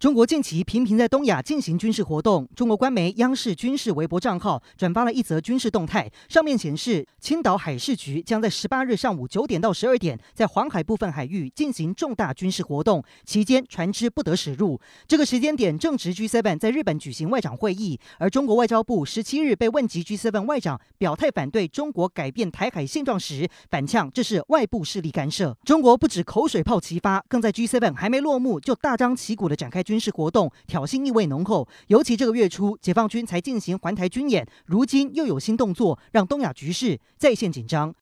中国近期频频在东亚进行军事活动。中国官媒央视军事微博账号转发了一则军事动态，上面显示，青岛海事局将在十八日上午九点到十二点，在黄海部分海域进行重大军事活动，期间船只不得驶入。这个时间点正值 G7 在日本举行外长会议，而中国外交部十七日被问及 G7 外长表态反对中国改变台海现状时，反呛这是外部势力干涉。中国不止口水炮齐发，更在 G7 还没落幕就大张旗鼓地展开军事活动，挑衅意味浓厚。尤其这个月初，解放军才进行环台军演，如今又有新动作，让东亚局势再现紧张。